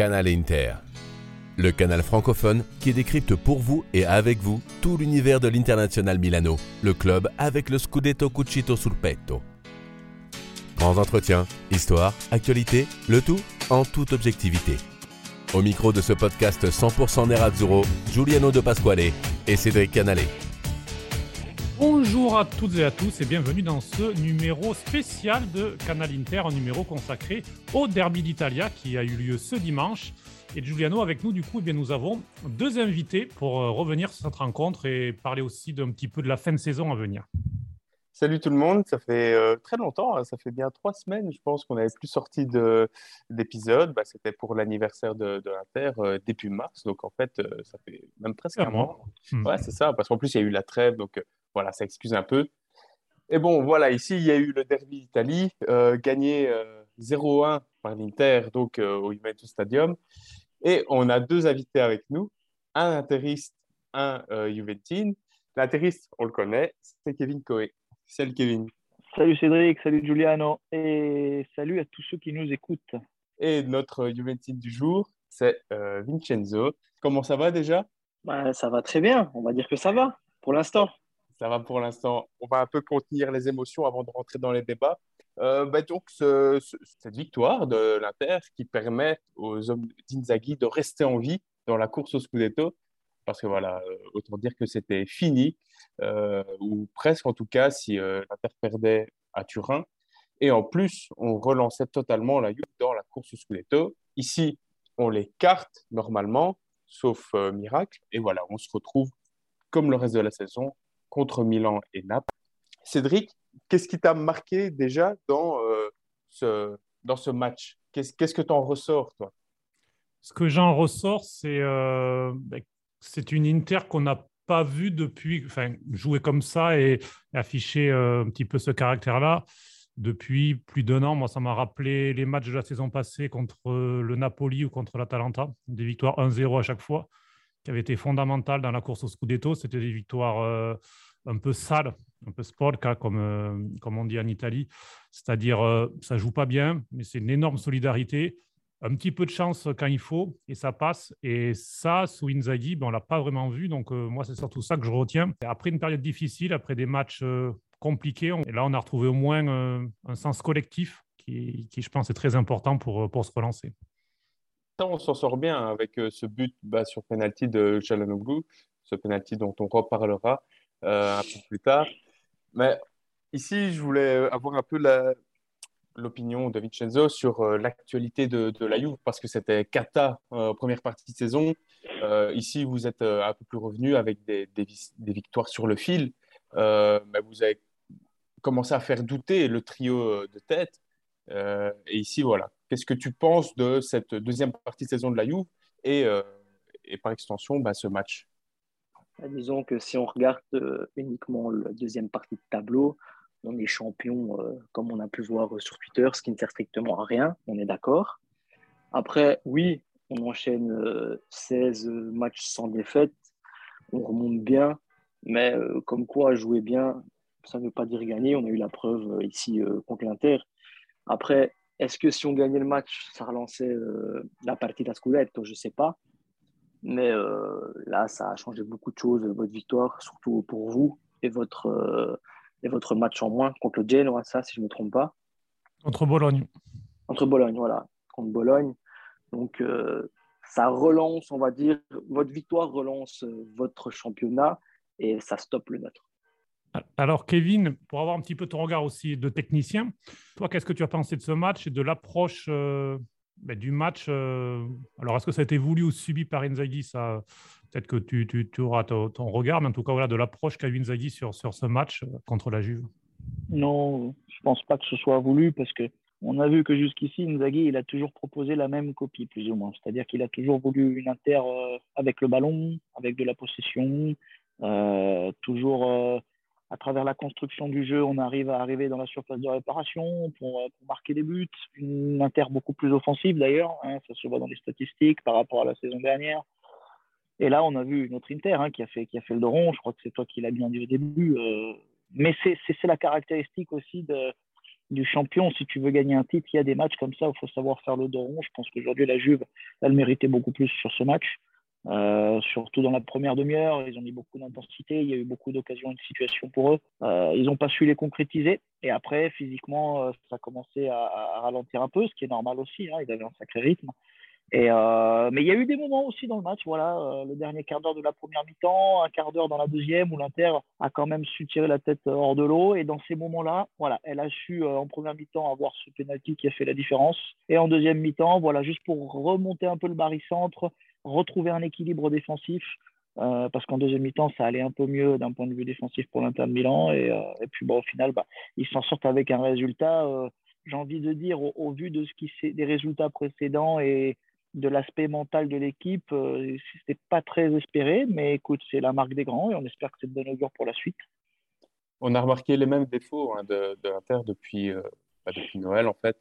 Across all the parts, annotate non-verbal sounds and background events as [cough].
Canal Inter, le canal francophone qui décrypte pour vous et avec vous tout l'univers de l'International Milano, le club avec le Scudetto Cucito sul petto. Grands entretiens, histoire, actualité, le tout en toute objectivité. Au micro de ce podcast 100% Nerazzurro, Giuliano De Pasquale et Cédric Canale. Bonjour à toutes et à tous et bienvenue dans ce numéro spécial de Canal Inter, un numéro consacré au Derby d'Italia qui a eu lieu ce dimanche. Et Giuliano, avec nous, du coup, eh bien, nous avons deux invités pour euh, revenir sur cette rencontre et parler aussi d'un petit peu de la fin de saison à venir. Salut tout le monde, ça fait euh, très longtemps, hein. ça fait bien trois semaines, je pense qu'on n'avait plus sorti d'épisode. Bah, C'était pour l'anniversaire de, de l'Inter euh, début mars, donc en fait, ça fait même presque un mois. Hmm. Ouais, c'est ça, parce qu'en plus, il y a eu la trêve, donc voilà, ça excuse un peu. Et bon, voilà, ici, il y a eu le Derby d'Italie, euh, gagné euh, 0-1 par l'Inter, donc euh, au Juventus Stadium. Et on a deux invités avec nous, un interiste, un euh, Juventine. L'interiste, on le connaît, c'est Kevin Coé. Salut Kevin. Salut Cédric, salut Giuliano et salut à tous ceux qui nous écoutent. Et notre Juventine du jour, c'est Vincenzo. Comment ça va déjà? Bah, ça va très bien, on va dire que ça va pour l'instant. Ça va pour l'instant. On va un peu contenir les émotions avant de rentrer dans les débats. Euh, bah donc, ce- ce- cette victoire de l'Inter qui permet aux hommes d'Inzaghi de rester en vie dans la course au Scudetto, parce que voilà, euh, autant dire que c'était fini, euh, ou presque en tout cas, si euh, l'Inter perdait à Turin. Et en plus, on relançait totalement la Juve dans la course au Scudetto. Ici, on les carte normalement, sauf miracle. Et voilà, on se retrouve comme le reste de la saison contre Milan et Naples. Cédric, qu'est-ce qui t'a marqué déjà dans, euh, ce, dans ce match? Qu'est-ce qu'est-ce que tu en ressors, toi? Ce que j'en ressors, c'est euh, ben, c'est une Inter qu'on n'a pas vue depuis, enfin, jouer comme ça et, et afficher euh, un petit peu ce caractère-là depuis plus d'un an. Moi, ça m'a rappelé les matchs de la saison passée contre euh, le Napoli ou contre l'Atalanta, des victoires 1-0 à chaque fois, qui avaient été fondamentales dans la course au Scudetto. C'était des victoires euh, un peu sales, un peu sporca, comme, euh, comme on dit en Italie. C'est-à-dire, euh, ça joue pas bien, mais c'est une énorme solidarité un petit peu de chance quand il faut et ça passe. Et ça, sous Inzaghi, ben, on l'a pas vraiment vu. Donc, euh, moi, c'est surtout ça que je retiens. Et après une période difficile, après des matchs compliqués, là, on a retrouvé au moins un sens collectif qui, je pense, est très important pour, pour se relancer. On s'en sort bien avec ce but bah, sur penalty de Çalhanoğlu, ce penalty dont on reparlera un peu plus tard. Mais ici, je voulais avoir un peu l'opinion de Vincenzo sur euh, l'actualité de, la Juve parce que c'était Kata euh, première partie de saison. Euh, ici, vous êtes euh, un peu plus revenu avec des, victoires sur le fil. Euh, mais vous avez commencé à faire douter le trio euh, de tête. Euh, et ici, voilà. Qu'est-ce que tu penses de cette deuxième partie de saison de la Juve et, euh, et par extension, bah, ce match? Bah, Disons que si on regarde euh, uniquement la deuxième partie de tableau, on est champion, euh, comme on a pu voir sur Twitter, ce qui ne sert strictement à rien, on est d'accord. Après, oui, on enchaîne euh, 16 matchs sans défaite, on remonte bien, mais euh, comme quoi jouer bien, ça ne veut pas dire gagner. On a eu la preuve euh, ici euh, contre l'Inter. Après, est-ce que si on gagnait le match, ça relançait euh, la partie à Scudetto? Je ne sais pas. Mais euh, là, ça a changé beaucoup de choses, votre victoire, surtout pour vous, et votre, euh, et votre match en moins contre le Genoa, ça, si je ne me trompe pas. Contre Bologne. Entre Bologne, voilà, contre Bologne. Donc, euh, ça relance, on va dire, votre victoire relance votre championnat et ça stoppe le nôtre. Alors, Kevin, pour avoir un petit peu ton regard aussi de technicien, toi, qu'est-ce que tu as pensé de ce match et de l'approche euh, ben, du match euh, Alors, est-ce que ça a été voulu ou subi par Inzaghi Ça, peut-être que tu, tu- tu auras ton, regard, mais en tout cas, voilà, de l'approche qu'a eu Inzaghi sur, sur ce match euh, contre la Juve. Non, je pense pas que ce soit voulu parce que on a vu que jusqu'ici, Inzaghi, il a toujours proposé la même copie, plus ou moins. C'est-à-dire qu'il a toujours voulu une Inter euh, avec le ballon, avec de la possession, toujours à travers la construction du jeu, on arrive à arriver dans la surface de réparation pour, euh, marquer des buts. Une Inter beaucoup plus offensive d'ailleurs, hein, ça se voit dans les statistiques par rapport à la saison dernière. Et là, on a vu notre Inter hein, qui, a fait, qui a fait le dos rond. Je crois que c'est toi qui l'as bien dit au début. euh, mais c'est la caractéristique aussi du champion. Si tu veux gagner un titre, il y a des matchs comme ça où il faut savoir faire le dos rond. Je pense qu'aujourd'hui, la Juve, elle méritait beaucoup plus sur ce match. Euh, surtout dans la première demi-heure, ils ont mis beaucoup d'intensité, il y a eu beaucoup d'occasions et de situations pour eux. Euh, ils n'ont pas su les concrétiser. Et après, physiquement, euh, ça a commencé à, ralentir un peu, ce qui est normal aussi. Hein, ils avaient un sacré rythme. Mais il y a eu des moments aussi dans le match, voilà, le dernier quart d'heure de la première mi-temps, un quart d'heure dans la deuxième, où l'Inter a quand même su tirer la tête hors de l'eau. Et dans ces moments-là, voilà, elle a su en première mi-temps avoir ce penalty qui a fait la différence. Et en deuxième mi-temps, voilà, juste pour remonter un peu le barycentre, retrouver un équilibre défensif. Euh, parce qu'en deuxième mi-temps, ça allait un peu mieux d'un point de vue défensif pour l'Inter de Milan. Et, euh, puis, bon, au final, bah, ils s'en sortent avec un résultat, euh, j'ai envie de dire, au, vu de ce qui des résultats précédents et, de l'aspect mental de l'équipe, euh, c'était pas très espéré, mais écoute, c'est la marque des grands et on espère que c'est de bon augure pour la suite. On a remarqué les mêmes défauts hein, de, l'Inter depuis, bah, depuis Noël en fait.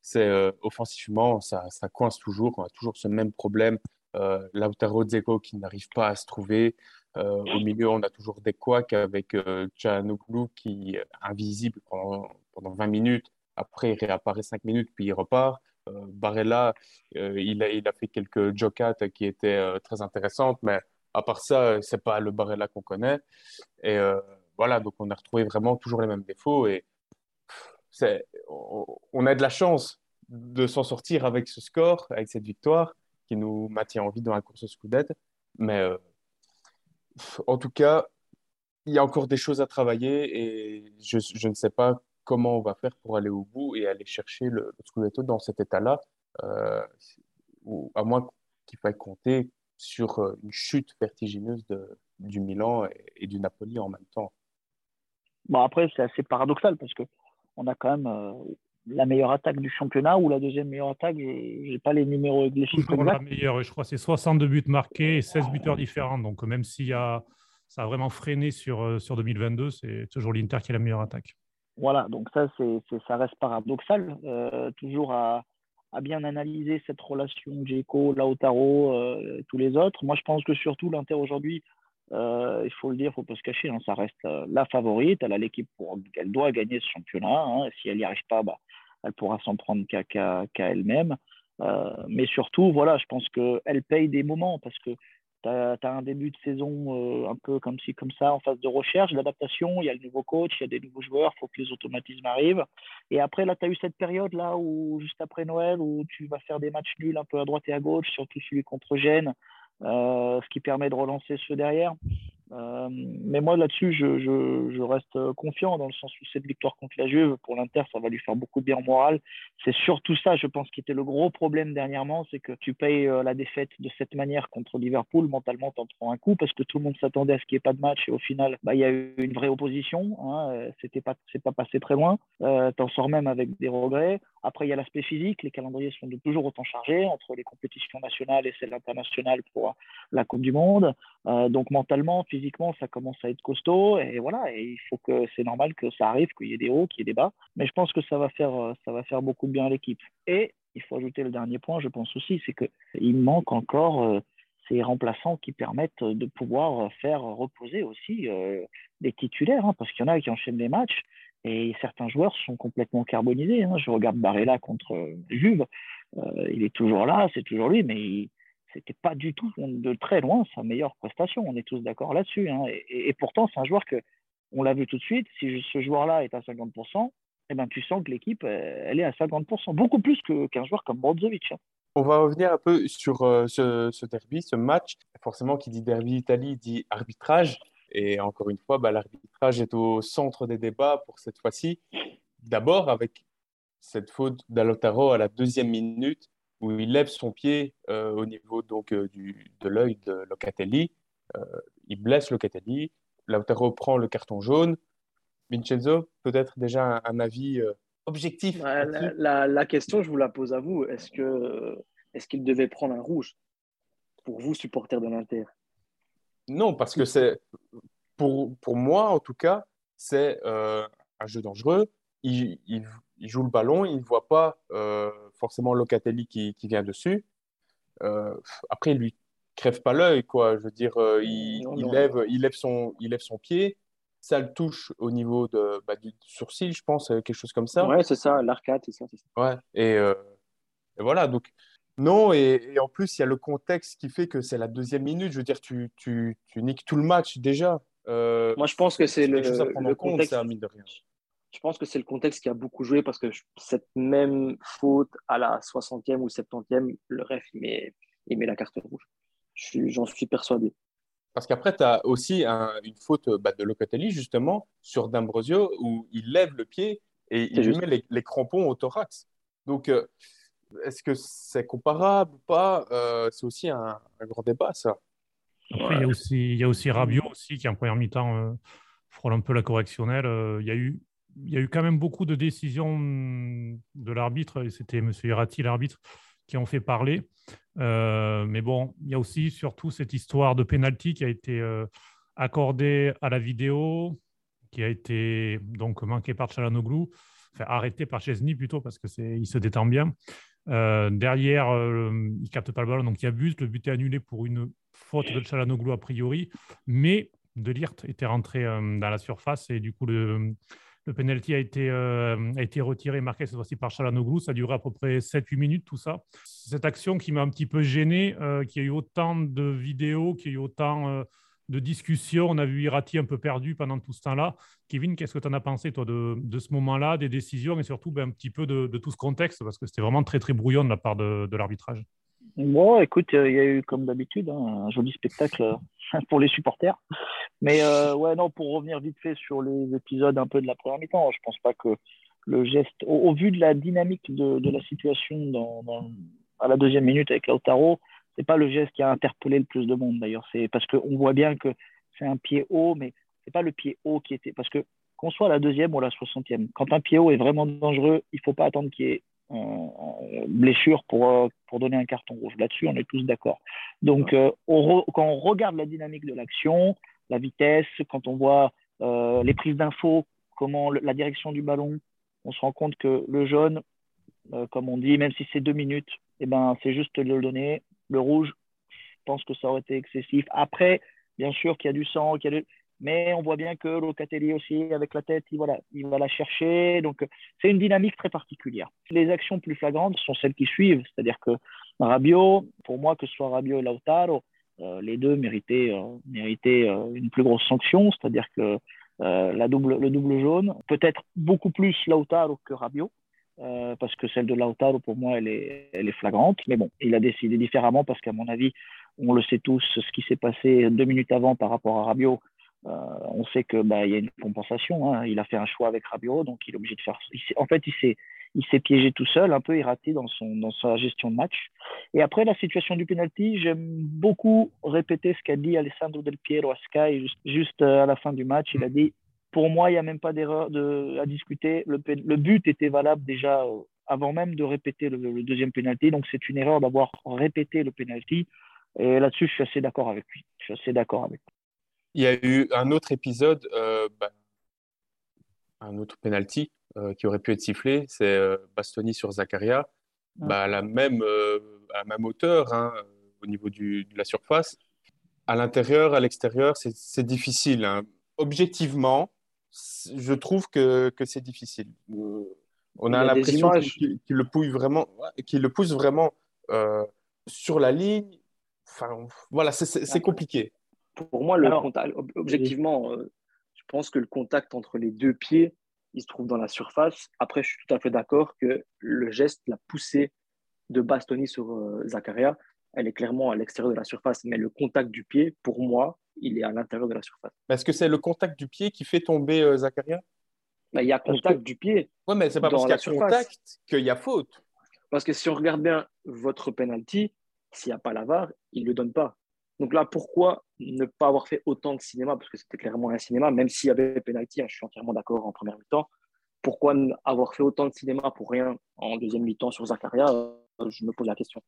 C'est offensivement, ça, ça, coince toujours, on a toujours ce même problème. Euh, Lautaro Dzeko qui n'arrive pas à se trouver. Euh, au milieu, on a toujours des couacs avec euh, qui est invisible pendant, pendant 20 minutes. Après, il réapparaît 5 minutes, puis il repart. Euh, Barella, euh, il, a, il a fait quelques jokats qui étaient très intéressantes, mais à part ça, c'est pas le Barella qu'on connaît. Et voilà, donc on a retrouvé vraiment toujours les mêmes défauts. Et on a de la chance de s'en sortir avec ce score, avec cette victoire, qui nous maintient en vie dans la course au Scudette. Mais euh, en tout cas, il y a encore des choses à travailler et je, ne sais pas comment on va faire pour aller au bout et aller chercher le, le Scudetto dans cet état-là, euh, à moins qu'il faille compter sur euh, une chute vertigineuse de, du Milan et, du Napoli en même temps. Bon, après, c'est assez paradoxal parce que on a quand même la meilleure attaque du championnat ou la deuxième meilleure attaque. Je n'ai pas les numéros les chiffres Toujours la meilleure, je crois c'est 62 buts marqués et 16 buteurs différents. Donc même s'il y a, ça a vraiment freiné sur, euh, sur 2022, c'est toujours l'Inter qui est la meilleure attaque. Voilà, donc ça, c'est, ça reste paradoxal. Euh, toujours à, à, bien analyser cette relation Djeko, Lautaro, euh, tous les autres. Moi, je pense que surtout l'Inter aujourd'hui, euh, il faut le dire, il ne faut pas se cacher, hein, ça reste euh, la favorite. Elle a l'équipe pour elle doit gagner ce championnat. Hein. Si elle n'y arrive pas, bah, elle pourra s'en prendre qu'à qu qu elle-même. Euh, mais surtout, voilà, je pense qu'elle paye des moments parce que tu as, un début de saison euh, un peu comme ci, comme ça, en phase de recherche, d'adaptation. Il y a le nouveau coach, il y a des nouveaux joueurs, il faut que les automatismes arrivent. Et après, là, tu as eu cette période-là où, juste après Noël, où tu vas faire des matchs nuls un peu à droite et à gauche, surtout celui contre Gênes. Euh, ce qui permet de relancer ceux derrière. Euh, mais moi, là-dessus, je, reste confiant dans le sens où cette victoire contre la Juve, pour l'Inter, ça va lui faire beaucoup de bien en morale. C'est surtout ça, je pense, qui était le gros problème dernièrement, c'est que tu payes euh, la défaite de cette manière contre Liverpool, mentalement, tu en prends un coup parce que tout le monde s'attendait à ce qu'il n'y ait pas de match et au final, bah, il y a eu une vraie opposition. Hein, C'était pas, c'est pas passé très loin. Euh, tu en sors même avec des regrets. Après, il y a l'aspect physique. Les calendriers sont toujours autant chargés entre les compétitions nationales et celles internationales pour la Coupe du Monde. Euh, donc, mentalement, physiquement, ça commence à être costaud. Et voilà, et il faut que c'est normal que ça arrive, qu'il y ait des hauts, qu'il y ait des bas. Mais je pense que ça va faire, ça va faire beaucoup de bien à l'équipe. Et il faut ajouter le dernier point, je pense aussi, c'est qu'il manque encore euh, ces remplaçants qui permettent de pouvoir faire reposer aussi euh, des titulaires, hein, parce qu'il y en a qui enchaînent les matchs et certains joueurs sont complètement carbonisés. Hein. Je regarde Barella contre Juve, euh, il est toujours là, c'est toujours lui, mais c'était pas du tout de très loin sa meilleure prestation. On est tous d'accord là-dessus. Hein. Et, pourtant, c'est un joueur que, on l'a vu tout de suite, si ce joueur-là est à 50%, eh ben, tu sens que l'équipe, elle est à 50%, beaucoup plus qu'un joueur comme Brozovic. Hein. On va revenir un peu sur euh, ce, ce, derby, ce match. Forcément, qui dit derby Italie dit arbitrage. Et encore une fois, bah, l'arbitrage est au centre des débats pour cette fois-ci. D'abord avec cette faute d'Alotaro à la deuxième minute où il lève son pied euh, au niveau donc, euh, du, de l'œil de Locatelli. Euh, il blesse Locatelli. Lautaro prend le carton jaune. Vincenzo, peut-être déjà un, un avis euh, objectif la, la, la, question, je vous la pose à vous. Est-ce qu'il devait prendre un rouge pour vous, supporters de l'Inter? Non, parce que c'est pour, pour moi, en tout cas, c'est euh, un jeu dangereux. Il, il, il, joue le ballon, il ne voit pas euh, forcément Locatelli qui, qui vient dessus. Euh, après, il lui crève pas l'œil, quoi. Je veux dire, il, non, il, non. Lève, il, lève son, il lève son pied. sale touche au niveau de, bah, du sourcil, je pense, quelque chose comme ça. Ouais, c'est ça, l'arcade, c'est ça, ça, Ouais, et, et, voilà, donc non, et, en plus, il y a le contexte qui fait que c'est la deuxième minute. Je veux dire, tu, tu, tu niques tout le match déjà. Euh, Moi, je pense que c'est le, le contexte. de rien. Je pense que c'est le contexte qui a beaucoup joué parce que cette même faute à la 60e ou 70e, le ref, il met, il met la carte rouge. J'en suis persuadé. Parce qu'après, tu as aussi une faute bah, de Locatelli, justement, sur D'Ambrosio, où il lève le pied et il lui met les, crampons au thorax. Donc, euh, est-ce que c'est comparable ou pas? Euh, C'est aussi un, grand débat, ça. Après, il, y a aussi, il y a aussi Rabiot aussi, qui en première mi-temps euh, frôle un peu la correctionnelle. Euh, il, y a eu, il y a eu quand même beaucoup de décisions de l'arbitre, et c'était M. Irati, l'arbitre, qui ont fait parler. mais bon, il y a aussi surtout cette histoire de pénalty qui a été accordée à la vidéo, qui a été donc manquée par Chalanoglu, enfin arrêtée par Chesney plutôt, parce qu'il se détend bien. Euh, derrière, euh, il capte pas le ballon, donc il abuse. Le but est annulé pour une faute de Chalanoglu a priori, mais De était rentré euh, dans la surface et du coup le, penalty a été, retiré, marqué cette fois-ci par Chalanoglu. Ça a duré à peu près 7-8 minutes tout ça. Cette action qui m'a un petit peu gêné, qu'il y a eu autant de vidéos, qu'il y a eu autant de discussion. On a vu Irati un peu perdu pendant tout ce temps-là. Kevin, qu'est-ce que tu en as pensé, toi, de, ce moment-là, des décisions et surtout ben, un petit peu de, tout ce contexte? Parce que c'était vraiment très, très brouillon de la part de, l'arbitrage. Bon, écoute, euh, il y a eu, comme d'habitude, hein, un joli spectacle euh, [laughs] pour les supporters. Mais euh, ouais, non, pour revenir vite fait sur les épisodes un peu de la première mi-temps, je pense pas que le geste, au, vu de la dynamique de, la situation dans, à la deuxième minute avec Lautaro, c'est pas le geste qui a interpellé le plus de monde d'ailleurs. C'est parce qu'on voit bien que c'est un pied haut, mais c'est pas le pied haut qui était. Parce que qu'on soit à la deuxième ou à la soixantième, quand un pied haut est vraiment dangereux, il faut pas attendre qu'il y ait une blessure pour, euh, pour donner un carton rouge. Là-dessus, on est tous d'accord. Donc, euh, quand on regarde la dynamique de l'action, la vitesse, quand on voit euh, les prises d'infos, comment la direction du ballon, on se rend compte que le jaune, comme on dit, même si c'est deux minutes, eh ben, c'est juste de le donner, le rouge, je pense que ça aurait été excessif. Après, bien sûr qu'il y a du sang, mais on voit bien que Locatelli aussi, avec la tête, il, voilà, il va la chercher. Donc, c'est une dynamique très particulière. Les actions plus flagrantes sont celles qui suivent, c'est-à-dire que Rabiot, pour moi, que ce soit Rabiot et Lautaro, euh, les deux méritaient, euh, euh, une plus grosse sanction, c'est-à-dire que la double, le double jaune, peut-être beaucoup plus Lautaro que Rabiot. Euh, parce que celle de Lautaro, pour moi, elle est, elle est flagrante. Mais bon, il a décidé différemment parce qu'à mon avis, on le sait tous, ce qui s'est passé deux minutes avant par rapport à Rabiot, euh, on sait qu'il bah, y a une compensation. Hein. Il a fait un choix avec Rabiot, donc il est obligé de faire. en fait, il s'est, il s'est piégé tout seul, un peu erraté dans, son, dans sa gestion de match. Et après la situation du penalty, j'aime beaucoup répéter ce qu'a dit Alessandro Del Piero à Sky juste, juste euh, à la fin du match. Il a dit pour moi, il n'y a même pas d'erreur à discuter. Le, but était valable déjà euh, avant même de répéter le, deuxième penalty. Donc, c'est une erreur d'avoir répété le penalty. Et là-dessus, je suis assez d'accord avec lui. Je suis assez d'accord avec Il y a eu un autre épisode, euh, bah, un autre penalty euh, qui aurait pu être sifflé. C'est Bastoni sur Zakaria. Bah, à, la même, à même hauteur, hein, au niveau de la surface. À l'intérieur, à l'extérieur, c'est difficile. Hein. Objectivement, je trouve que, que c'est difficile. Euh, on a, l'impression qu'il le pousse vraiment, qu'il le pousse vraiment euh, sur la ligne. Enfin, voilà, c'est compliqué. Pour moi, le contact, objectivement, euh, je pense que le contact entre les deux pieds, il se trouve dans la surface. Après, je suis tout à fait d'accord que le geste, la poussée de Bastoni sur Zakaria, elle est clairement à l'extérieur de la surface. Mais le contact du pied, pour moi, il est à l'intérieur de la surface. Est-ce que c'est le contact du pied qui fait tomber euh, Zakaria bah, Il y a contact du pied. Oui, mais c'est pas parce qu'il y a contact qu'il y a faute. Parce que si on regarde bien votre penalty, s'il n'y a pas la VAR, il ne le donne pas. Donc là, pourquoi ne pas avoir fait autant de cinéma? Parce que c'était clairement un cinéma, même s'il y avait penalty, hein, je suis entièrement d'accord en première mi-temps. Pourquoi avoir fait autant de cinéma pour rien en deuxième mi-temps sur Zakaria euh, Je me pose la question.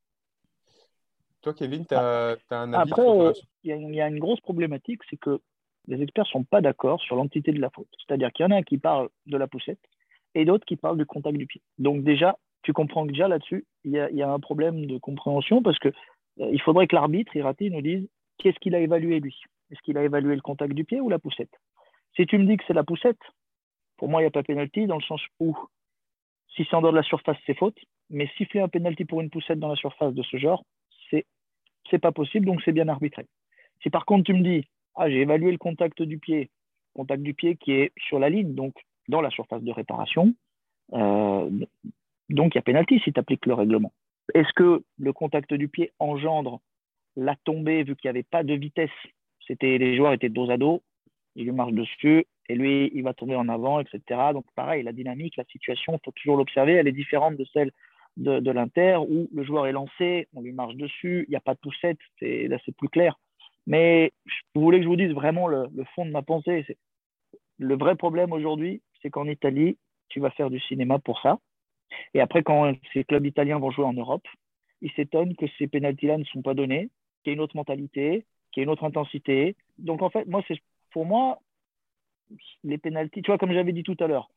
Toi, Kevin, tu as, un avis Après, euh, il y, a une grosse problématique, c'est que les experts ne sont pas d'accord sur l'entité de la faute. C'est-à-dire qu'il y en a un qui parle de la poussette et d'autres qui parlent du contact du pied. Donc déjà, tu comprends que déjà là-dessus, il y, a, un problème de compréhension parce que euh, il faudrait que l'arbitre, Irati, nous dise qu'est-ce qu'il a évalué lui. Est-ce qu'il a évalué le contact du pied ou la poussette? Si tu me dis que c'est la poussette, pour moi, il n'y a pas pénalty dans le sens où si c'est en dehors de la surface, c'est faute. Mais siffler un pénalty pour une poussette dans la surface de ce genre, c'est pas possible, donc c'est bien arbitré. Si par contre tu me dis, ah, j'ai évalué le contact du pied, contact du pied qui est sur la ligne, donc dans la surface de réparation, euh, donc il y a pénalty si tu appliques le règlement. Est-ce que le contact du pied engendre la tombée vu qu'il n'y avait pas de vitesse? C'était les joueurs étaient dos à dos, il lui marche dessus et lui il va tomber en avant, etc. Donc pareil, la dynamique, la situation, il faut toujours l'observer, elle est différente de celle de, l'Inter où le joueur est lancé, on lui marche dessus, il n'y a pas de poussette, là c'est plus clair. Mais vous voulez que je vous dise vraiment le, fond de ma pensée Le vrai problème aujourd'hui, c'est qu'en Italie, tu vas faire du cinéma pour ça. Et après, quand ces clubs italiens vont jouer en Europe, ils s'étonnent que ces pénalties-là ne sont pas donnés, qu'il y ait une autre mentalité, qu'il y ait une autre intensité. Donc en fait, moi, c'est pour moi, les pénalties, tu vois, comme j'avais dit tout à l'heure,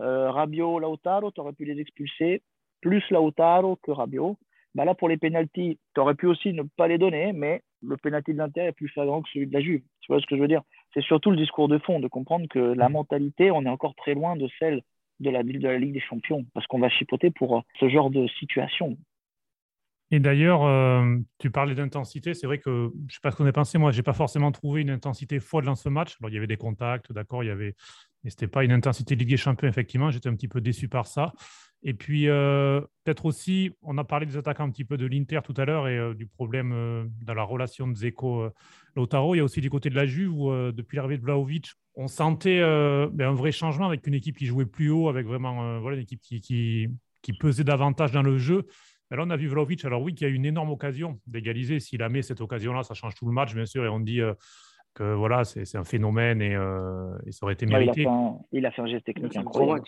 euh, Rabiot, Lautaro, tu aurais pu les expulser plus Lautaro que Rabiot. Bah là, pour les pénalties, tu aurais pu aussi ne pas les donner, mais le pénalty de l'Inter est plus flagrant que celui de la Juve. Tu vois ce que je veux dire? C'est surtout le discours de fond, de comprendre que la mentalité, on est encore très loin de celle de la, de la Ligue des Champions, parce qu'on va chipoter pour ce genre de situation. Et d'ailleurs, euh, tu parlais d'intensité. C'est vrai que je ne sais pas ce qu'on a pensé. Moi, je n'ai pas forcément trouvé une intensité folle dans ce match. Alors, il y avait des contacts, d'accord, il y avait. Mais ce n'était pas une intensité Ligue des Champions, effectivement. J'étais un petit peu déçu par ça. Et puis, euh, peut-être aussi, on a parlé des attaquants un petit peu de l'Inter tout à l'heure et euh, du problème euh, dans la relation de Zeko-Lautaro. Il y a aussi du côté de la Juve où, depuis l'arrivée de Vlaovic, on sentait ben, un vrai changement avec une équipe qui jouait plus haut, avec vraiment une équipe qui, pesait davantage dans le jeu. Mais là, on a vu Vlaovic. Alors, oui, qui a une énorme occasion d'égaliser. S'il a mis cette occasion-là, ça change tout le match, bien sûr. Et on dit que voilà, c'est un phénomène et, ça aurait été mérité. il, a fait un, geste technique incroyable.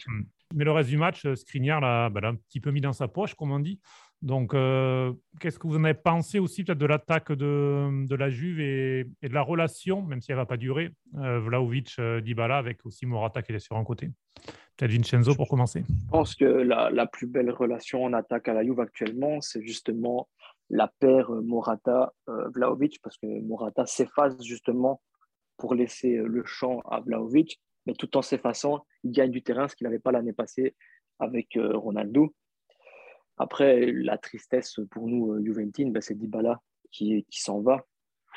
Mais le reste du match, euh, Skriniar bah, l'a un petit peu mis dans sa poche, comme on dit. Donc, euh, qu'est-ce que vous en avez pensé aussi peut-être de l'attaque de, de, la Juve et, de la relation, même si elle ne va pas durer, euh, Vlaovic-Dybala avec aussi Morata qui est sur un côté? Peut-être Vincenzo pour commencer. Je pense que la, la, plus belle relation en attaque à la Juve actuellement, c'est justement la paire Morata-Vlaovic, parce que Morata s'efface justement pour laisser le champ à Vlaovic mais tout en s'effaçant, il gagne du terrain, ce qu'il n'avait pas l'année passée avec euh, Ronaldo. Après, la tristesse pour nous, euh, Juventine, ben, c'est Dybala qui, qui s'en va.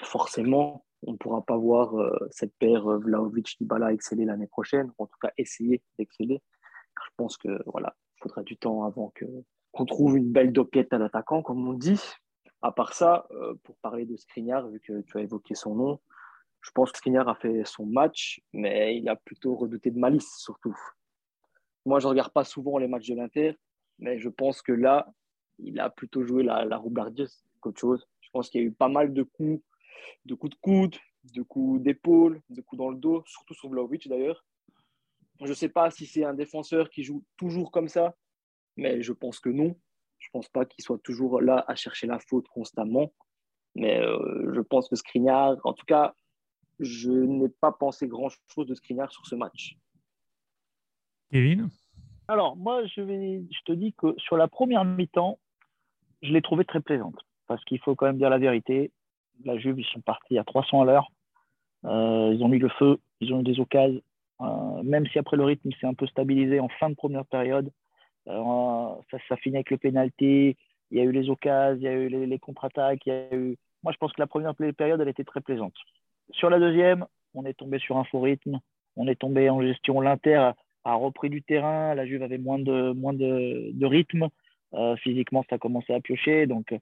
Forcément, on ne pourra pas voir euh, cette paire Vlaovic-Dybala exceller l'année prochaine, ou en tout cas essayer d'exceller. Je pense que voilà, il faudra du temps avant que, qu'on trouve une belle dopiette à l'attaquant, comme on dit. À part ça, pour parler de Skriniar, vu que tu as évoqué son nom, je pense que Skriniar a fait son match, mais il a plutôt redouté de malice, surtout. Moi, je ne regarde pas souvent les matchs de l'Inter, mais je pense que là, il a plutôt joué la, la roublardieuse qu'autre chose. Je pense qu'il y a eu pas mal de coups, de coups de coude, de coups d'épaule, de coups dans le dos, surtout sur Vlaovic d'ailleurs. Je ne sais pas si c'est un défenseur qui joue toujours comme ça, mais je pense que non. Je ne pense pas qu'il soit toujours là à chercher la faute constamment. Mais euh, je pense que Skriniar, en tout cas, je n'ai pas pensé grand-chose de Skriniar sur ce match. Kevin? Alors, moi, je, vais, je te dis que sur la première mi-temps, je l'ai trouvé très plaisante. Parce qu'il faut quand même dire la vérité. La Juve, ils sont partis à 300 à l'heure. Euh, ils ont mis le feu, ils ont eu des occasions. Euh, même si après le rythme s'est un peu stabilisé en fin de première période, euh, ça, ça finit avec le pénalty. Il y a eu les occasions, il y a eu les, contre-attaques. Moi, je pense que la première période, elle était très plaisante. Sur la deuxième, on est tombé sur un faux rythme. On est tombé en gestion. L'Inter a repris du terrain. La Juve avait moins de, moins de, rythme. Euh, physiquement, ça a commencé à piocher. Donc,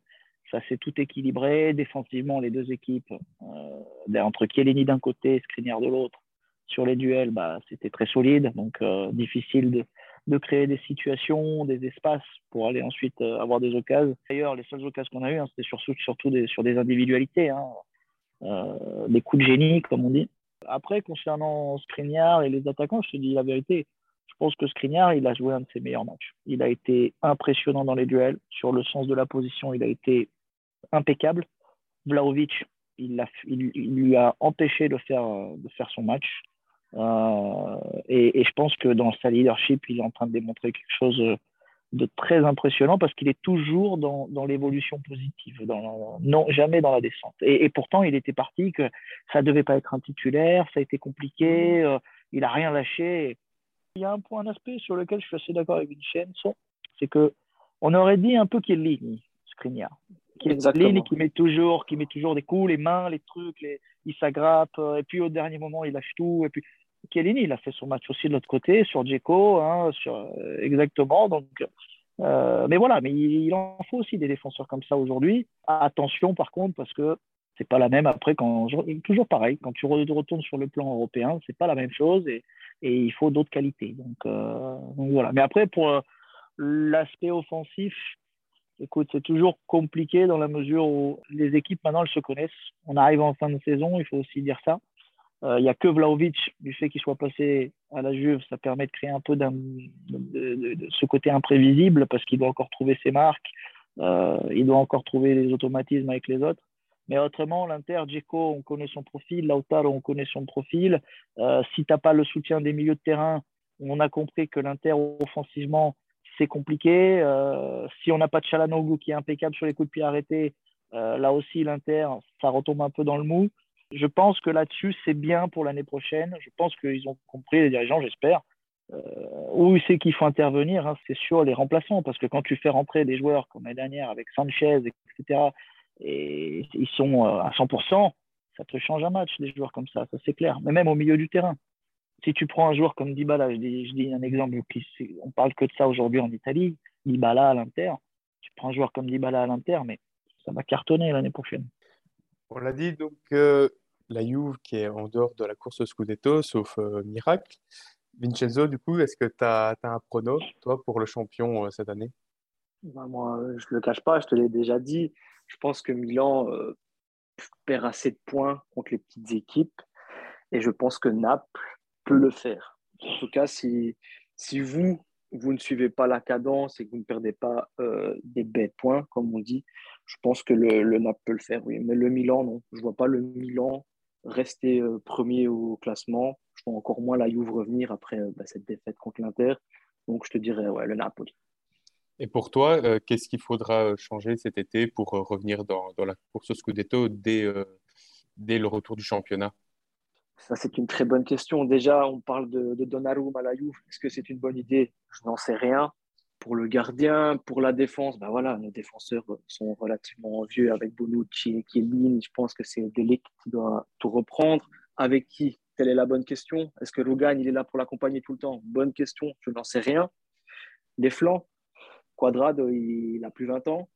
ça s'est tout équilibré. Défensivement, les deux équipes, euh, entre Chiellini d'un côté et Skriniar de l'autre, sur les duels, bah, c'était très solide. Donc, difficile de, de, créer des situations, des espaces pour aller ensuite avoir des occasions. D'ailleurs, les seules occasions qu'on a eues, hein, c'était surtout, sur des individualités. Hein. Euh, des coups de génie, comme on dit. Après, concernant Skriniar et les attaquants, je te dis la vérité. Je pense que Skriniar, il a joué un de ses meilleurs matchs. Il a été impressionnant dans les duels. Sur le sens de la position, il a été impeccable. Vlaovic, il, lui a empêché de faire, de faire son match. Euh, et, je pense que dans sa leadership, il est en train de démontrer quelque chose de très impressionnant parce qu'il est toujours dans, l'évolution positive, non jamais dans la descente. Et, pourtant, il était parti que ça devait pas être un titulaire, ça a été compliqué, euh, il n'a rien lâché. Il y a un point, un aspect sur lequel je suis assez d'accord avec Vincenzo, c'est que on aurait dit un peu qu'il ligne, Skriniar. Chiellini qui met toujours, qui met toujours des coups, les mains, les trucs, les, il s'aggrappe, euh, et puis au dernier moment il lâche tout. Et puis Chiellini, il a fait son match aussi de l'autre côté, sur Djeko, hein, sur, euh, exactement. Donc, euh, mais voilà, mais il, en faut aussi des défenseurs comme ça aujourd'hui. Attention par contre, parce que c'est pas la même après quand toujours pareil quand tu retournes sur le plan européen c'est pas la même chose et, et il faut d'autres qualités donc, euh, donc, voilà mais après pour euh, l'aspect offensif écoute c'est toujours compliqué dans la mesure où les équipes maintenant elles se connaissent on arrive en fin de saison il faut aussi dire ça euh, il n'y a que Vlaovic du fait qu'il soit passé à la Juve ça permet de créer un peu ce côté imprévisible parce qu'il doit encore trouver ses marques il doit encore trouver les automatismes avec les autres mais autrement, l'Inter, Djeko, on connaît son profil. Lautaro, on connaît son profil. Euh, si tu n'as pas le soutien des milieux de terrain, on a compris que l'Inter, offensivement, c'est compliqué. Euh, si on n'a pas de Chalanoglu qui est impeccable sur les coups de pied arrêtés, euh, là aussi, l'Inter, ça retombe un peu dans le mou. Je pense que là-dessus, c'est bien pour l'année prochaine. Je pense qu'ils ont compris, les dirigeants, j'espère. où c'est qu'il faut intervenir, hein, c'est sur les remplaçants, parce que quand tu fais rentrer des joueurs comme l'année dernière avec Sanchez, etc., et ils sont euh, à 100%, ça te change un match, des joueurs comme ça, ça c'est clair. Mais même au milieu du terrain. Si tu prends un joueur comme Dybala, je dis, je dis un exemple, qui, on parle que de ça aujourd'hui en Italie, Dybala à l'Inter, tu prends un joueur comme Dybala à l'Inter, mais ça va cartonner l'année prochaine. On l'a dit, donc euh, la Juve qui est en dehors de la course Scudetto, sauf euh, miracle. Vincenzo, du coup, est-ce que tu as, un prono, toi, pour le champion cette année? Bah, Moi, je ne le cache pas, je te l'ai déjà dit je pense que Milan euh, perd assez de points contre les petites équipes et je pense que Naples le faire. En tout cas, si, si vous, vous ne suivez pas la cadence et que vous ne perdez pas euh, des bêtes points, comme on dit, je pense que le, le, Naples peut le faire, oui. Mais le Milan, non. Je ne vois pas le Milan rester euh, premier au classement. Je vois encore moins la Juve revenir après bah, cette défaite contre l'Inter. Donc, je te dirais, ouais, le Napoli. Et pour toi, euh, qu'est-ce qu'il faudra euh, changer cet été pour euh, revenir dans, dans, la course au Scudetto dès, dès le retour du championnat? Ça, c'est une très bonne question. Déjà, on parle de, de Donnarumma à la. Est-ce que c'est une bonne idée? Je n'en sais rien. Pour le gardien, pour la défense, ben voilà, nos défenseurs sont relativement vieux avec Bonucci et Chiellini. Je pense que c'est Delic qui doit tout reprendre. Avec qui? Telle est la bonne question. Est-ce que Logan, il est là pour l'accompagner tout le temps? Bonne question. Je n'en sais rien. Les flancs, Quadrado, il, a plus 20 ans.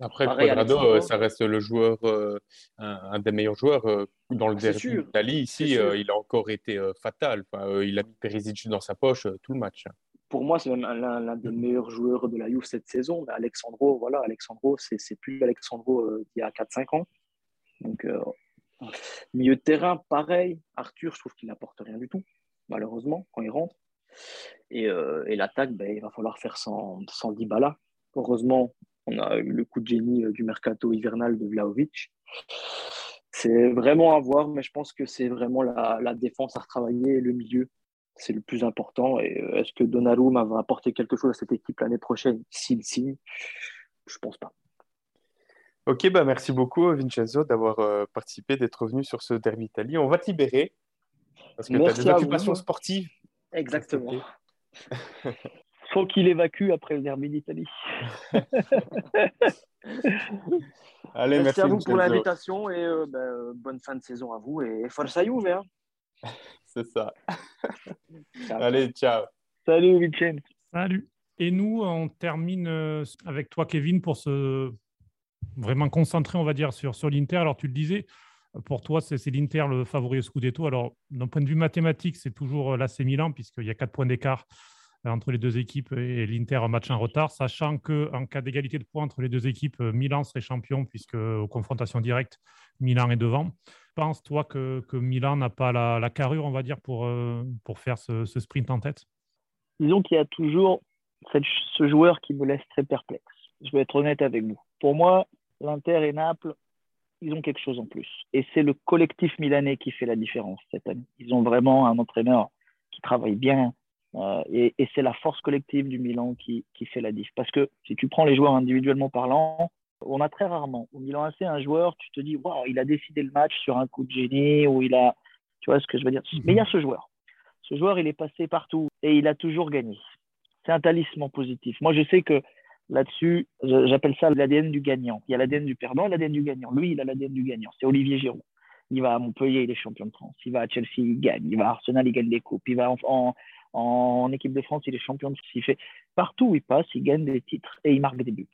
Après, Quadrado, euh, ça reste le joueur, euh, un, des meilleurs joueurs euh, dans le ah, derby d'Italie. Ici, il a encore été fatal. il a mis Perisic dans sa poche tout le match. Pour moi, c'est l'un des meilleurs joueurs de la Juve cette saison. Mais Alexandro, voilà, Alexandro, c'est plus Alexandro d'il y a 4-5 ans. Donc, milieu de terrain, pareil. Arthur, je trouve qu'il n'apporte rien du tout, malheureusement, quand il rentre. Et, euh, et l'attaque, ben, il va falloir faire sans, sans Dybala. Heureusement, on a eu le coup de génie euh, du mercato hivernal de Vlaovic. C'est vraiment à voir, mais je pense que c'est vraiment la, la, défense à retravailler le milieu. C'est le plus important. Et euh, est-ce que Donnarumma va apporter quelque chose à cette équipe l'année prochaine? S'il signe Je pense pas. Ok, bah merci beaucoup Vincenzo d'avoir participé, d'être revenu sur ce derby Italie. On va te libérer parce que tu as des occupations sportives. Exactement. [laughs] Faut qu'il évacue après le derby d'Italie. [laughs] Allez, merci, à vous pour l'invitation et euh, ben, euh, bonne fin de saison à vous et forza Juve. Hein. [laughs] C'est ça. Allez, ciao. Salut, Vicente. Salut. Et nous, on termine euh, avec toi, Kevin, pour se vraiment concentrer, on va dire, sur, sur l'Inter. Alors, tu le disais, pour toi, c'est l'Inter le favori au Scudetto. Alors, d'un point de vue mathématique, c'est toujours l'AC Milan, puisqu'il y a quatre points d'écart entre les deux équipes et l'Inter un match en retard, sachant qu'en cas d'égalité de points entre les deux équipes, euh, Milan serait champion, puisque aux confrontations directes, Milan est devant. Penses-toi que, Milan n'a pas la, carrure, on va dire, pour, pour faire ce, sprint en tête? Disons qu'il y a toujours ce joueur qui me laisse très perplexe. Je vais être honnête avec vous. Pour moi, l'Inter et Naples ils ont quelque chose en plus. Et c'est le collectif milanais qui fait la différence cette année. Ils ont vraiment un entraîneur qui travaille bien. Euh, et, c'est la force collective du Milan qui, qui, fait la diff. Parce que si tu prends les joueurs individuellement parlant, on a très rarement au Milan AC un joueur, tu te dis, waouh, il a décidé le match sur un coup de génie ou il a. Tu vois ce que je veux dire Mais il y a ce joueur. Ce joueur, il est passé partout et il a toujours gagné. C'est un talisman positif. Moi, je sais que là-dessus, j'appelle ça l'ADN du gagnant. Il y a l'ADN du perdant et l'ADN du gagnant. Lui, il a l'ADN du gagnant. C'est Olivier Giroud. Il va à Montpellier, il est champion de France. Il va à Chelsea, il gagne. Il va à Arsenal, il gagne des coupes. Il va en, équipe de France, il est champion de il fait partout où il passe, il gagne des titres et il marque des buts.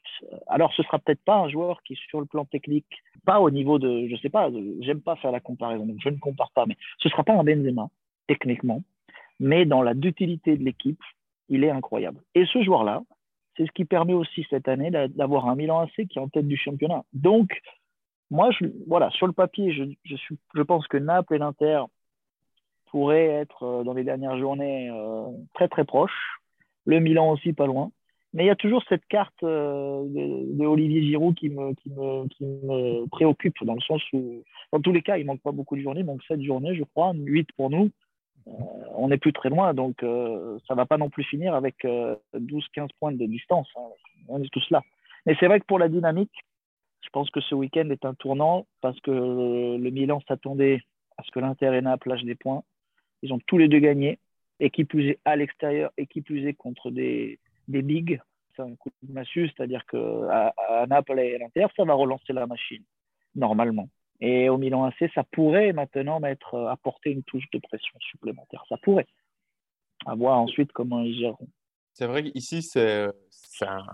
Alors ce sera peut-être pas un joueur qui sur le plan technique, pas au niveau de, je sais pas, j'aime pas faire la comparaison, donc je ne compare pas, mais ce sera pas un Benzema techniquement, mais dans la dutilité de l'équipe, il est incroyable. Et ce joueur-là, c'est ce qui permet aussi cette année d'avoir un Milan AC qui est en tête du championnat. Donc, moi, voilà, sur le papier, je, je, suis, je pense que Naples et l'Inter pourraient être euh, dans les dernières journées euh, très très proches. Le Milan aussi pas loin. Mais il y a toujours cette carte euh, de, Olivier Giroud qui me, qui, me, qui me, préoccupe, dans le sens où, dans tous les cas, il manque pas beaucoup de journées, il manque 7 journées, je crois, 8 pour nous. on n'est plus très loin, donc ça ça va pas non plus finir avec 12-15 points de distance. Hein. On est tous là. Mais c'est vrai que pour la dynamique, je pense que ce week-end est un tournant parce que le Milan s'attendait à ce que l'Inter et Naples lâchent des points. Ils ont tous les deux gagné. Et qui plus est à l'extérieur et qui plus est contre des, bigs. C'est un coup de massue, c'est-à-dire qu'à à Naples et à l'Inter, ça va relancer la machine, normalement. Et au Milan AC, ça pourrait maintenant mettre, apporter une touche de pression supplémentaire. Ça pourrait. À voir ensuite comment ils géreront. C'est vrai qu'ici, c'est un,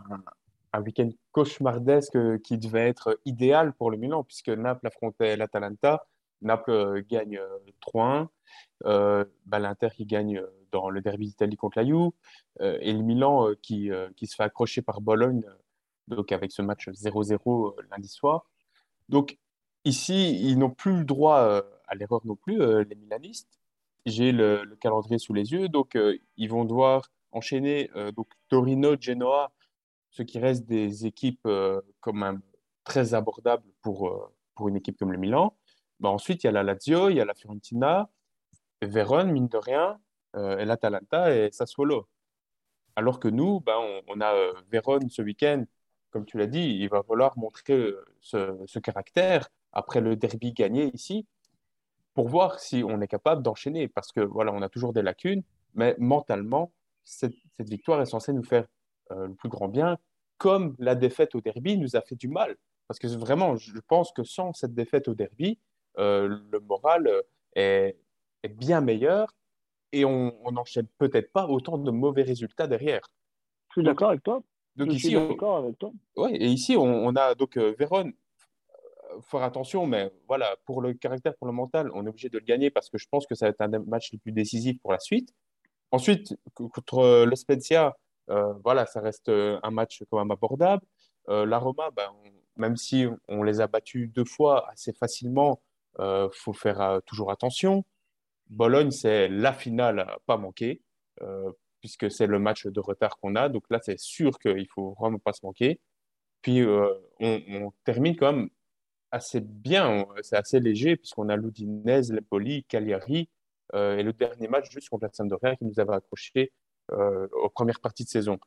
un week-end cauchemardesque qui devait être idéal pour le Milan, puisque Naples affrontait l'Atalanta. Naples euh, gagne 3-1. Euh, euh, bah, L'Inter qui gagne dans le derby d'Italie contre la Juve. et le Milan qui, qui se fait accrocher par Bologne donc avec ce match 0-0 lundi soir. Donc ici, ils n'ont plus le droit à l'erreur non plus, les Milanistes. J'ai le, le, calendrier sous les yeux, donc ils vont devoir enchaîner donc Torino, Genoa, ce qui reste des équipes euh, quand même très abordables pour, euh, pour une équipe comme le Milan. Bah, ensuite, il y a la Lazio, il y a la Fiorentina, Vérone, mine de rien, euh, et l'Atalanta et Sassuolo. Alors que nous, bah, on, a Vérone ce week-end, comme tu l'as dit, il va falloir montrer ce, caractère après le derby gagné ici pour voir si on est capable d'enchaîner. Parce que voilà, on a toujours des lacunes, mais mentalement, cette, victoire est censée nous faire le plus grand bien, comme la défaite au derby nous a fait du mal. Parce que vraiment, je pense que sans cette défaite au derby, euh, le moral euh, est, est, bien meilleur et on n'enchaîne peut-être pas autant de mauvais résultats derrière. Je suis d'accord avec toi. Donc je ici, suis d'accord avec toi. Ouais, et ici, on, on a donc euh, Vérone. Faire attention, mais voilà, pour le caractère, pour le mental, on est obligé de le gagner parce que je pense que ça va être un des matchs les plus décisifs pour la suite. Ensuite, contre le Spezia, euh, voilà, ça reste euh, un match quand même abordable. Euh, la Roma, ben, même si on les a battus deux fois assez facilement, il faut faire toujours attention. Bologne, c'est la finale à pas manquer, puisque c'est le match de retard qu'on a. Donc là, c'est sûr qu'il faut vraiment pas se manquer. Puis on, termine quand même assez bien, c'est assez léger, puisqu'on a l'Udinese, l'Empoli, Cagliari, et le dernier match juste contre la Sampdoria qui nous avait accroché euh, aux premières parties de saison.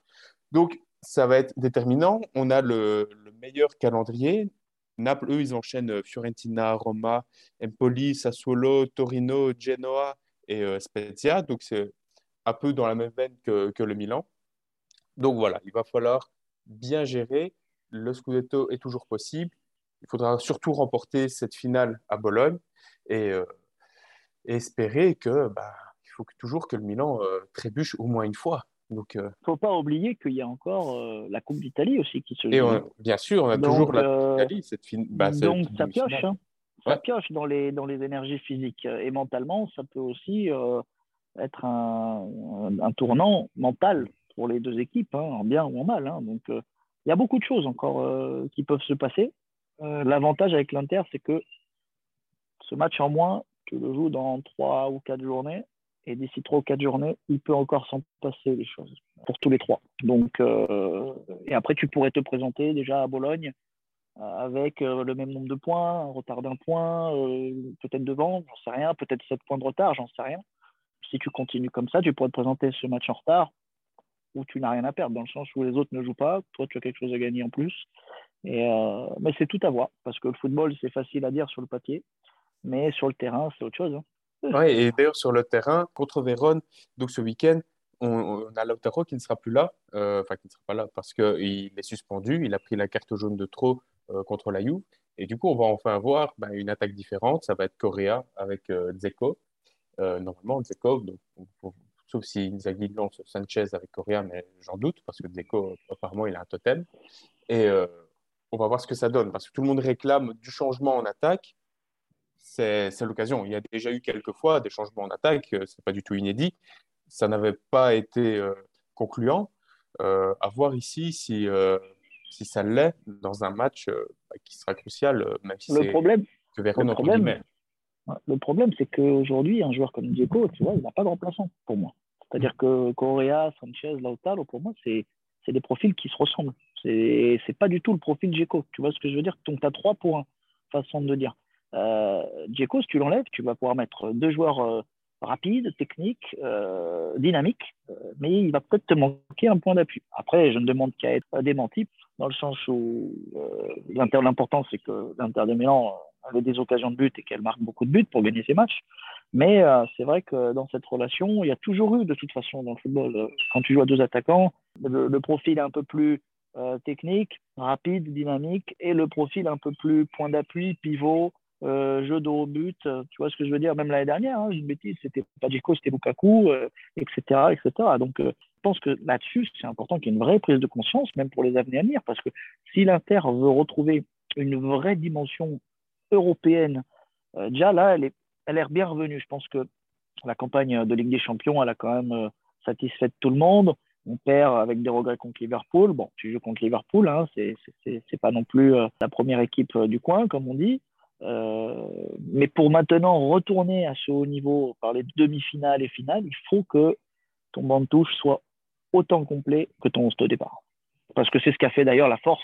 Donc, ça va être déterminant. On a le, meilleur calendrier. Naples, eux, ils enchaînent Fiorentina, Roma, Empoli, Sassuolo, Torino, Genoa et euh, Spezia. Donc, c'est un peu dans la même veine que, que, le Milan. Donc, voilà, il va falloir bien gérer. Le Scudetto est toujours possible. Il faudra surtout remporter cette finale à Bologne et, euh, espérer que bah, il faut toujours que le Milan euh, trébuche au moins une fois. Donc, il ne faut pas oublier qu'il y a encore euh, la Coupe d'Italie aussi qui se joue. Et bien sûr, on a toujours la Coupe d'Italie. Cette fin... Bah, donc ça pioche, hein. ça pioche dans les, dans les énergies physiques. Et mentalement, ça peut aussi euh, être un, un, tournant mental pour les deux équipes, hein, en bien ou en mal. Hein. Donc il y a beaucoup de choses encore qui peuvent se passer. L'avantage avec l'Inter, c'est que ce match en moins, tu le joues dans trois ou quatre journées et d'ici trois ou quatre journées, il peut encore s'en passer des choses pour tous les trois. Donc, euh, et après, tu pourrais te présenter déjà à Bologne euh, avec euh, le même nombre de points, un retard d'un point, peut-être devant, j'en sais rien, peut-être sept points de retard, j'en sais rien. Si tu continues comme ça, tu pourrais te présenter ce match en retard où tu n'as rien à perdre, dans le sens où les autres ne jouent pas, toi tu as quelque chose à gagner en plus. Et, mais c'est tout à voir, parce que le football, c'est facile à dire sur le papier, mais sur le terrain, c'est autre chose. Hein. Oui, et d'ailleurs sur le terrain, contre Vérone, donc ce week-end, on, a Lautaro qui ne sera plus là, euh, enfin qui ne sera pas là parce qu'il est suspendu, il a pris la carte jaune de trop euh, contre la Juve. Et du coup, on va enfin avoir bah, une attaque différente. Ça va être Correa avec euh, Dzeko. normalement, Dzeko, donc, sauf si Inzaghi lance Sanchez avec Correa, mais j'en doute parce que Dzeko, apparemment, il a un totem. Et on va voir ce que ça donne parce que tout le monde réclame du changement en attaque c'est l'occasion. Il y a déjà eu quelques fois des changements en attaque, ce n'est pas du tout inédit ça n'avait pas été euh, concluant. Euh, à voir ici si, euh, si ça l'est dans un match bah, qui sera crucial, même si le problème, que le problème, le problème, c'est qu'aujourd'hui, un joueur comme Diego, tu vois, il n'a pas de remplaçant pour moi. C'est-à-dire que Correa, Sanchez, Lautaro, pour moi, c'est des profils qui se ressemblent. C'est pas du tout le profil Djeko. Tu vois ce que je veux dire? Donc, tu as trois points, façon de dire. Euh, si tu l'enlèves, tu vas pouvoir mettre deux joueurs rapide, technique, euh, dynamique, euh, mais il va peut-être te manquer un point d'appui. Après, je ne demande qu'à être démenti, dans le sens où euh, l'important, c'est que l'Inter de Milan avait des occasions de but et qu'elle marque beaucoup de buts pour gagner ses matchs. Mais c'est vrai que dans cette relation, il y a toujours eu, de toute façon, dans le football, quand tu joues à deux attaquants, le, profil est un peu plus technique, rapide, dynamique, et le profil un peu plus point d'appui, pivot, euh, jeu de but, euh, tu vois ce que je veux dire, même l'année dernière, hein, une bêtise, c'était pas Djeko, c'était Lukaku, etc., euh, etc. Donc, je pense que là-dessus, c'est important qu'il y ait une vraie prise de conscience, même pour les années à venir, parce que si l'Inter veut retrouver une vraie dimension européenne, déjà là, elle est, elle est bien revenue. Je pense que la campagne de Ligue des Champions, elle a quand même satisfait tout le monde. On perd avec des regrets contre Liverpool. Bon, tu joues contre Liverpool, hein, c'est pas non plus la première équipe du coin, comme on dit. Euh, mais pour maintenant retourner à ce haut niveau par les demi-finales et finales, il faut que ton banc de touche soit autant complet que ton 11 de départ. Parce que c'est ce qu'a fait d'ailleurs la force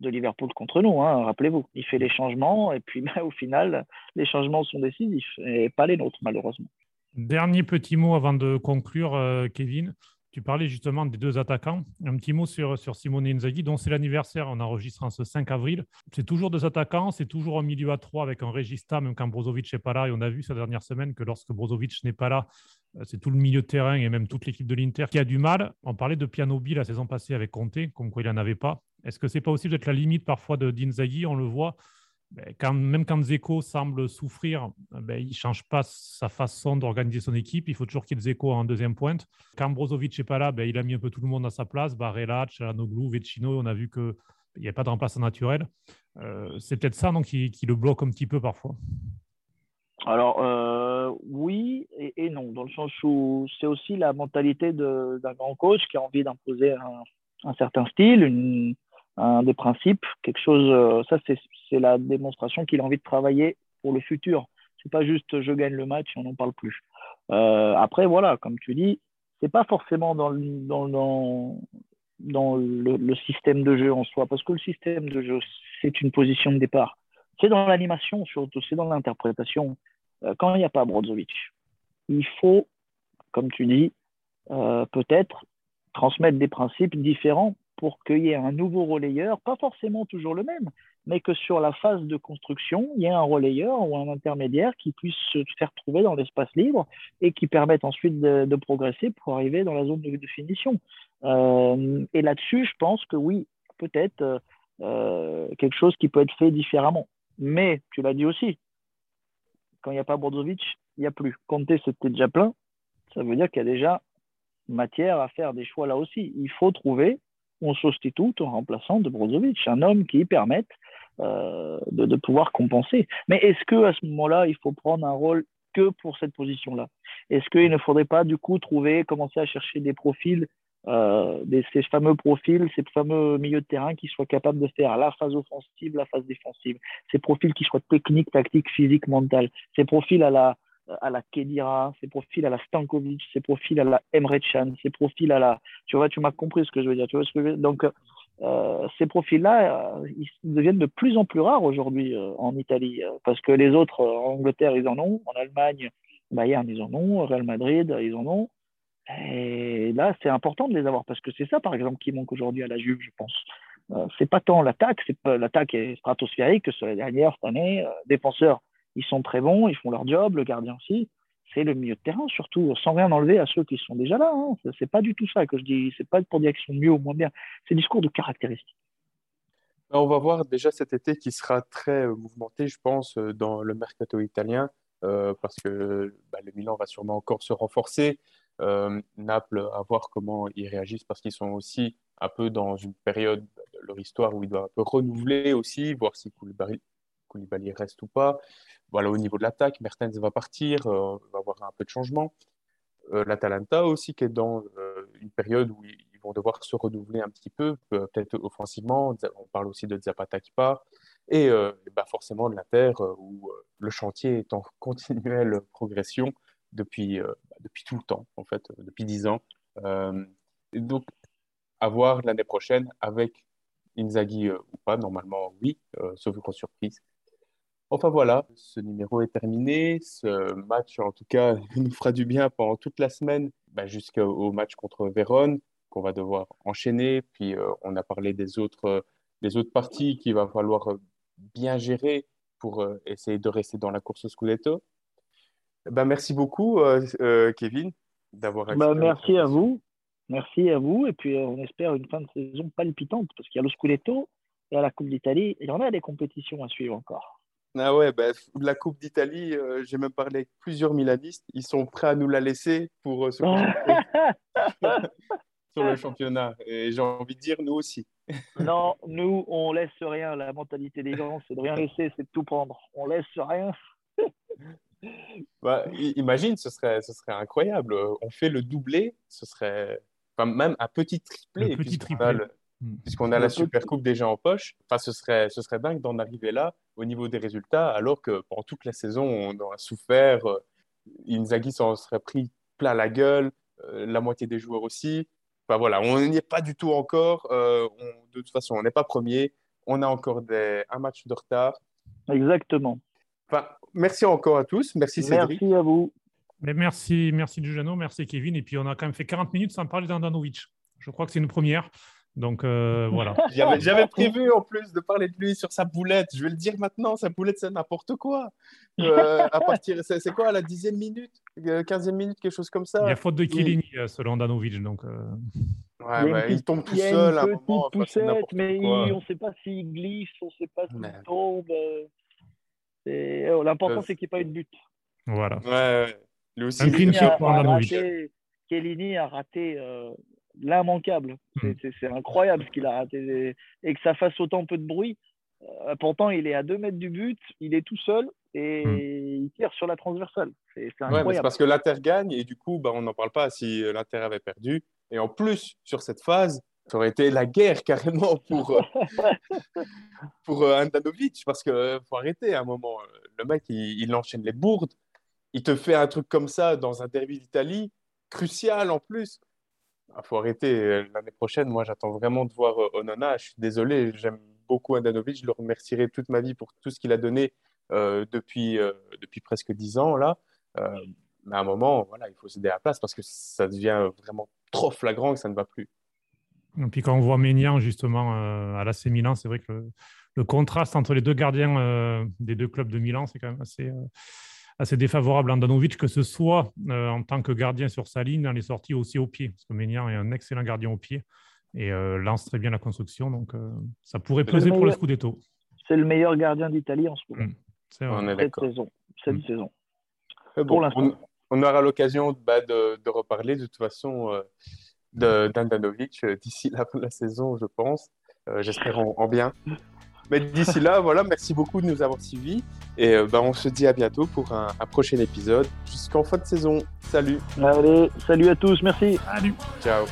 de Liverpool contre nous, hein, rappelez-vous. Il fait les changements et puis [laughs] au final, les changements sont décisifs et pas les nôtres malheureusement. Dernier petit mot avant de conclure, euh, Kevin. Tu parlais justement des deux attaquants. Un petit mot sur, sur Simone Inzaghi, dont c'est l'anniversaire. On enregistre en ce 5 avril. C'est toujours deux attaquants, c'est toujours un milieu à trois avec un Regista, même quand Brozovic n'est pas là. Et on a vu cette dernière semaine que lorsque Brozovic n'est pas là, euh, c'est tout le milieu terrain et même toute l'équipe de l'Inter qui a du mal. On parlait de Pianobi la saison passée avec Conte, comme quoi il n'en avait pas. Est-ce que c'est pas aussi peut-être la limite parfois de d'Inzaghi? On le voit quand, même quand Zeko semble souffrir, ben, il ne change pas sa façon d'organiser son équipe. Il faut toujours qu'il y ait Zeko en deuxième pointe. Quand Brozovic n'est pas là, ben, il a mis un peu tout le monde à sa place. Barella, Chalanoglu, Vecino, on a vu qu'il n'y a pas de remplaçant naturel. Euh, c'est peut-être ça donc, qui, le bloque un petit peu parfois. Alors, euh, oui et, non, dans le sens où c'est aussi la mentalité d'un grand coach qui a envie d'imposer un, un, certain style, une, un des principes, quelque chose, euh, ça c'est la démonstration qu'il a envie de travailler pour le futur. C'est pas juste je gagne le match on n'en parle plus. Euh, après, voilà, comme tu dis, c'est pas forcément dans, le, dans, dans le, système de jeu en soi, parce que le système de jeu, c'est une position de départ. C'est dans l'animation surtout, c'est dans l'interprétation. Euh, quand il n'y a pas Brozovic, il faut, comme tu dis, peut-être transmettre des principes différents pour qu'il y ait un nouveau relayeur, pas forcément toujours le même, mais que sur la phase de construction, il y ait un relayeur ou un intermédiaire qui puisse se faire trouver dans l'espace libre et qui permette ensuite de, progresser pour arriver dans la zone de, finition. Euh, et là-dessus, je pense que oui, peut-être euh, euh, quelque chose qui peut être fait différemment. Mais, tu l'as dit aussi, quand il n'y a pas Brozovic, il n'y a plus. Comté, c'était déjà plein. Ça veut dire qu'il y a déjà matière à faire des choix là aussi. Il faut trouver on substitue en remplaçant de Brozovic, un homme qui permette euh, de, pouvoir compenser. Mais est-ce que à ce moment-là, il faut prendre un rôle que pour cette position-là? Est-ce qu'il ne faudrait pas du coup trouver, commencer à chercher des profils, euh, ces fameux profils, ces fameux milieux de terrain qui soient capables de faire la phase offensive, la phase défensive, ces profils qui soient techniques, tactiques, physiques, mentales, ces profils à la à la Kedira, ses profils à la Stankovic, ses profils à la Emre Can, ses profils à la. Tu vois, tu m'as compris ce que je veux dire. Tu vois ce que je veux dire? Donc, euh, ces profils-là, euh, ils deviennent de plus en plus rares aujourd'hui euh, en Italie, parce que les autres, en Angleterre, ils en ont, en Allemagne, Bayern, ils en ont, Real Madrid, ils en ont. Et là, c'est important de les avoir, parce que c'est ça, par exemple, qui manque aujourd'hui à la Juve, je pense. c'est pas tant l'attaque, l'attaque est stratosphérique que sur les dernières cette année. défenseurs, ils sont très bons, ils font leur job, le gardien aussi. c'est le milieu de terrain, surtout, sans rien enlever à ceux qui sont déjà là. Hein. C'est pas du tout ça que je dis. C'est pas pour dire qu'ils sont mieux ou moins bien. C'est discours de caractéristiques. Ben, on va voir déjà cet été qui sera très euh, mouvementé, je pense, euh, dans le mercato italien, euh, parce que bah, le Milan va sûrement encore se renforcer. Naples, à voir comment ils réagissent, parce qu'ils sont aussi un peu dans une période de leur histoire où ils doivent un peu renouveler aussi, voir si Koulibaly, Koulibaly reste ou pas. Voilà, au niveau de l'attaque, Mertens va partir, euh, va avoir un peu de changement. Euh, L'Atalanta aussi qui est dans euh, une période où ils, vont devoir se renouveler un petit peu, peut-être offensivement. On parle aussi de Zapata qui part. Et bah forcément de l'Inter où le chantier est en [laughs] continuelle progression depuis, bah, depuis tout le temps, en fait, depuis dix ans. donc, à voir l'année prochaine avec Inzaghi ou pas, normalement oui, sauf grosse surprise. Enfin voilà, ce numéro est terminé. Ce match, en tout cas, [laughs] nous fera du bien pendant toute la semaine, bah, jusqu'au match contre Vérone, qu'on va devoir enchaîner. Puis euh, on a parlé des autres, des autres parties qu'il va falloir euh, bien gérer pour euh, essayer de rester dans la course au Scudetto. Ben, merci beaucoup, Kevin, d'avoir bah, Merci à vous. Merci à vous. Et puis on espère une fin de saison palpitante, parce qu'il y a le Scudetto et à la Coupe d'Italie. Il y en a des compétitions à suivre encore. Ah ouais, bah, la Coupe d'Italie, euh, j'ai même parlé avec plusieurs Milanistes. Ils sont prêts à nous la laisser pour euh, [laughs] sur le championnat. Et j'ai envie de dire, nous aussi. [laughs] non, nous, on laisse rien. La mentalité des gens, c'est de rien laisser, c'est de tout prendre. On laisse rien. [laughs] bah, imagine, ce serait, ce serait incroyable. On fait le doublé, ce serait enfin, même un petit triplé. petit triplé. Hmm. puisqu'on a la Super Coupe déjà en poche. Enfin, ce serait, ce serait dingue d'en arriver là au niveau des résultats, alors que pendant toute la saison, on aurait souffert. Euh, Inzaghi s'en serait pris plein la gueule, euh, la moitié des joueurs aussi. Enfin voilà, on n'y est pas du tout encore. Euh, de toute façon, on n'est pas premier. On a encore des, un match de retard. Exactement. Enfin, merci encore à tous. Merci Cédric. Merci à vous. Mais merci, merci Giuliano, merci Kevin. Et puis on a quand même fait 40 minutes sans parler d'Andanovic. Je crois que c'est une première. Donc euh, voilà. [laughs] J'avais prévu en plus de parler de lui sur sa boulette. Je vais le dire maintenant, sa boulette c'est n'importe quoi. [laughs] Euh, à partir, c'est quoi à la dixième minute, euh, quinzième minute, quelque chose comme ça? Il y a faute de Killing selon Danovic, donc. Ouais, il, tombe tout seul à un moment. Poussette, mais on ne sait pas s'il glisse, on ne sait pas s'il tombe. Oh, l'important c'est qu'il n'y ait pas eu de but. Voilà. Ouais, Lui aussi. Un clean sheet pour Danovic. Kellini a raté l'immanquable. Hmm. C'est incroyable ce qu'il a raté. Et que ça fasse autant peu de bruit. Euh, pourtant, il est à 2 mètres du but, il est tout seul et hmm. il tire sur la transversale. C'est incroyable. c'est parce que l'Inter gagne et du coup, bah, on n'en parle pas si euh, l'Inter avait perdu. Et en plus, sur cette phase, ça aurait été la guerre carrément pour, euh, [laughs] pour Andanovic parce qu'il faut arrêter à un moment. Le mec, il, il, enchaîne les bourdes. Il te fait un truc comme ça dans un derby d'Italie, crucial en plus. Il ah, faut arrêter. Euh, l'année prochaine, moi, j'attends vraiment de voir euh, Onana. Je suis désolé, j'aime beaucoup Andanovic. Je le remercierai toute ma vie pour tout ce qu'il a donné euh, depuis, depuis presque dix ans. Là. mais à un moment, voilà, il faut se à la place parce que ça devient vraiment trop flagrant que ça ne va plus. Et puis quand on voit Ménian justement à l'AC Milan, c'est vrai que le, contraste entre les deux gardiens des deux clubs de Milan, c'est quand même assez, assez défavorable à Andanovic, que ce soit euh, en tant que gardien sur sa ligne, dans les sorties aussi au pied, parce que Ménian est un excellent gardien au pied et euh, lance très bien la construction, donc euh, ça pourrait peser pour le Scudetto. C'est le meilleur gardien d'Italie en ce moment. Mmh, cette saison. Cette mmh. saison. pour l'instant. On, aura l'occasion bah, de, de, reparler de toute façon d'Andanovic d'ici la fin de la saison, je pense. J'espère en bien. Mais d'ici là, voilà, merci beaucoup de nous avoir suivis. Et euh, bah, on se dit à bientôt pour un, un prochain épisode jusqu'en fin de saison. Salut. Allez, salut à tous, merci. Salut. Ciao.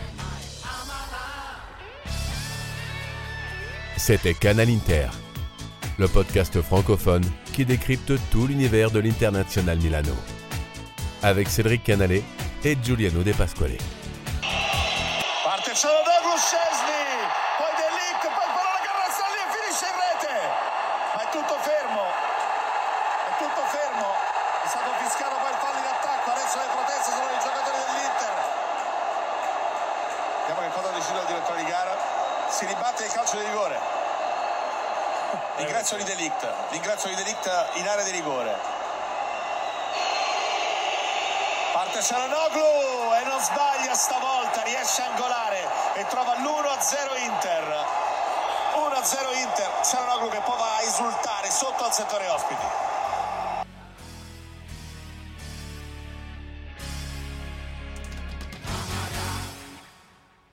C'était Canal Inter, le podcast francophone qui décrypte tout l'univers de l'International Milano. Avec Cédric Canale et Giuliano De Pasquale. L'ingresso di Delict in area di rigore. Parte Cialanoglu e non sbaglia stavolta, riesce a angolare e trova l'1-0 Inter. 1-0 Inter, Cialanoglu che poi va a esultare sotto al settore ospiti.